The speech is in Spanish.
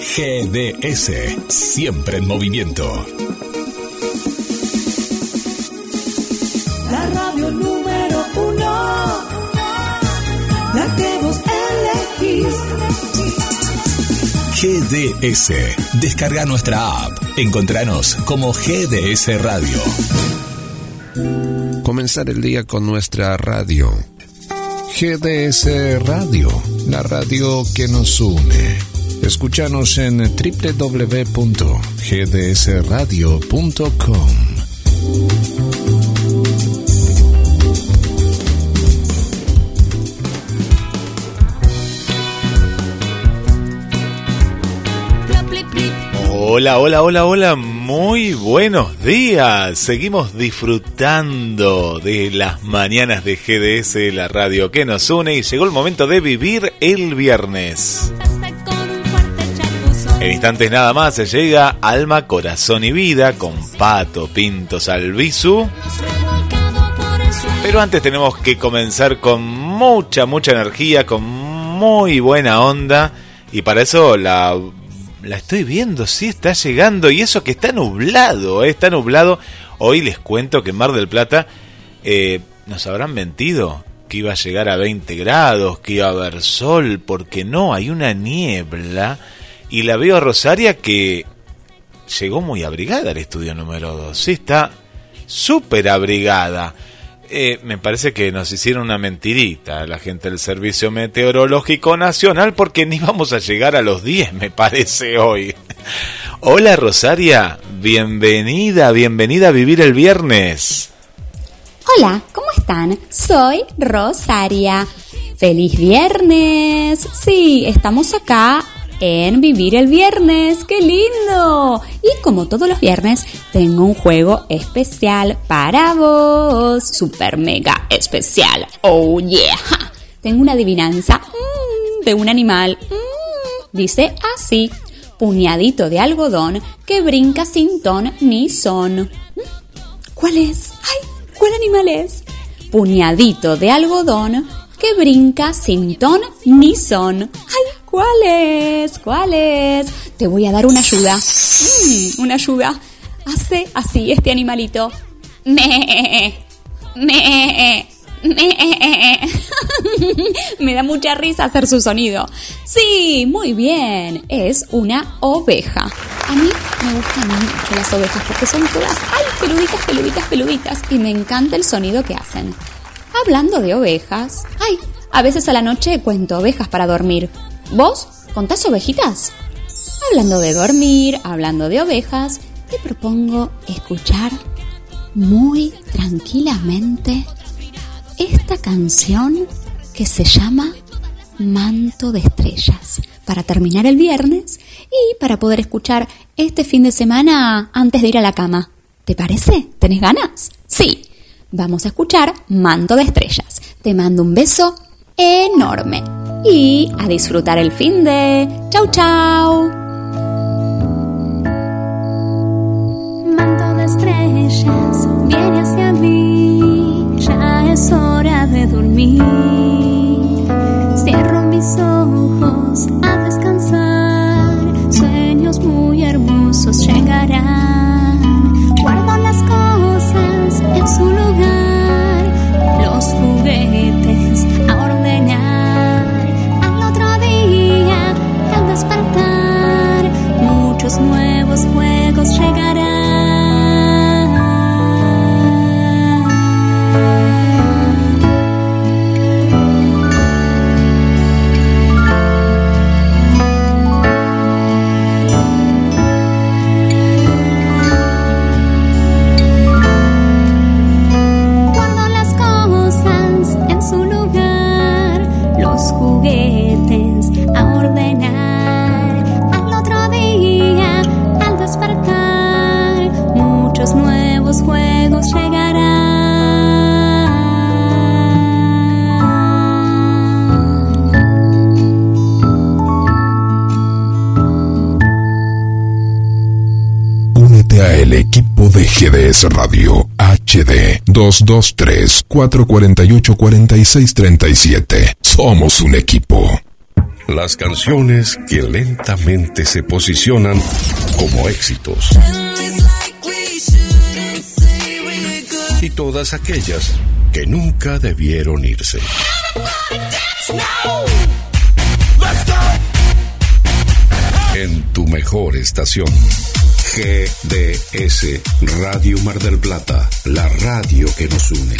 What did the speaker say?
GDS, siempre en movimiento. La radio número uno, la que vos elegís. GDS, descarga nuestra app. Encontranos como GDS Radio. Comenzar el día con nuestra radio. GDS Radio, la radio que nos une. Escúchanos en www.gdsradio.com. Hola, hola, hola, hola, muy buenos días. Seguimos disfrutando de las mañanas de GDS, la radio que nos une y llegó el momento de vivir el viernes. En instantes nada más se llega Alma, Corazón y Vida con Pato Pinto Salvisu. Pero antes tenemos que comenzar con mucha, mucha energía, con muy buena onda. Y para eso la, la estoy viendo, sí, está llegando. Y eso que está nublado, ¿eh? está nublado. Hoy les cuento que en Mar del Plata eh, nos habrán mentido que iba a llegar a 20 grados, que iba a haber sol, porque no, hay una niebla y la veo a Rosaria que llegó muy abrigada al estudio número 2. Sí, está súper abrigada. Eh, me parece que nos hicieron una mentirita la gente del Servicio Meteorológico Nacional porque ni vamos a llegar a los 10, me parece hoy. Hola Rosaria, bienvenida, bienvenida a vivir el viernes. Hola, ¿cómo están? Soy Rosaria. ¡Feliz viernes! Sí, estamos acá en Vivir el Viernes. ¡Qué lindo! Y como todos los viernes, tengo un juego especial para vos. Super mega especial. ¡Oh yeah! Tengo una adivinanza mm, de un animal. Mm, dice así. Puñadito de algodón que brinca sin ton ni son. ¿Cuál es? ¡Ay! ¿Cuál animal es? Puñadito de algodón que brinca sin ton ni son. ¡Ay! ¿Cuál es? ¿Cuál es? Te voy a dar una ayuda. Mm, una ayuda. Hace así este animalito. Me, me, me. Me da mucha risa hacer su sonido. Sí, muy bien. Es una oveja. A mí me gustan mucho las ovejas porque son todas, ay, peluditas, peluditas, peluditas. Y me encanta el sonido que hacen. Hablando de ovejas, ay, a veces a la noche cuento ovejas para dormir. ¿Vos contás ovejitas? Hablando de dormir, hablando de ovejas, te propongo escuchar muy tranquilamente esta canción que se llama Manto de Estrellas para terminar el viernes y para poder escuchar este fin de semana antes de ir a la cama. ¿Te parece? ¿Tenés ganas? Sí. Vamos a escuchar Manto de Estrellas. Te mando un beso enorme y a disfrutar el fin de. ¡Chau, chau! Manto de estrellas viene hacia mí, ya es hora de dormir. Juguetes a ordenar. Al otro día, al despertar, muchos nuevos juegos llegarán. Únete a el equipo de GDS Radio HD 223 448 4637. Somos un equipo. Las canciones que lentamente se posicionan como éxitos. Y todas aquellas que nunca debieron irse. En tu mejor estación. GDS Radio Mar del Plata, la radio que nos une.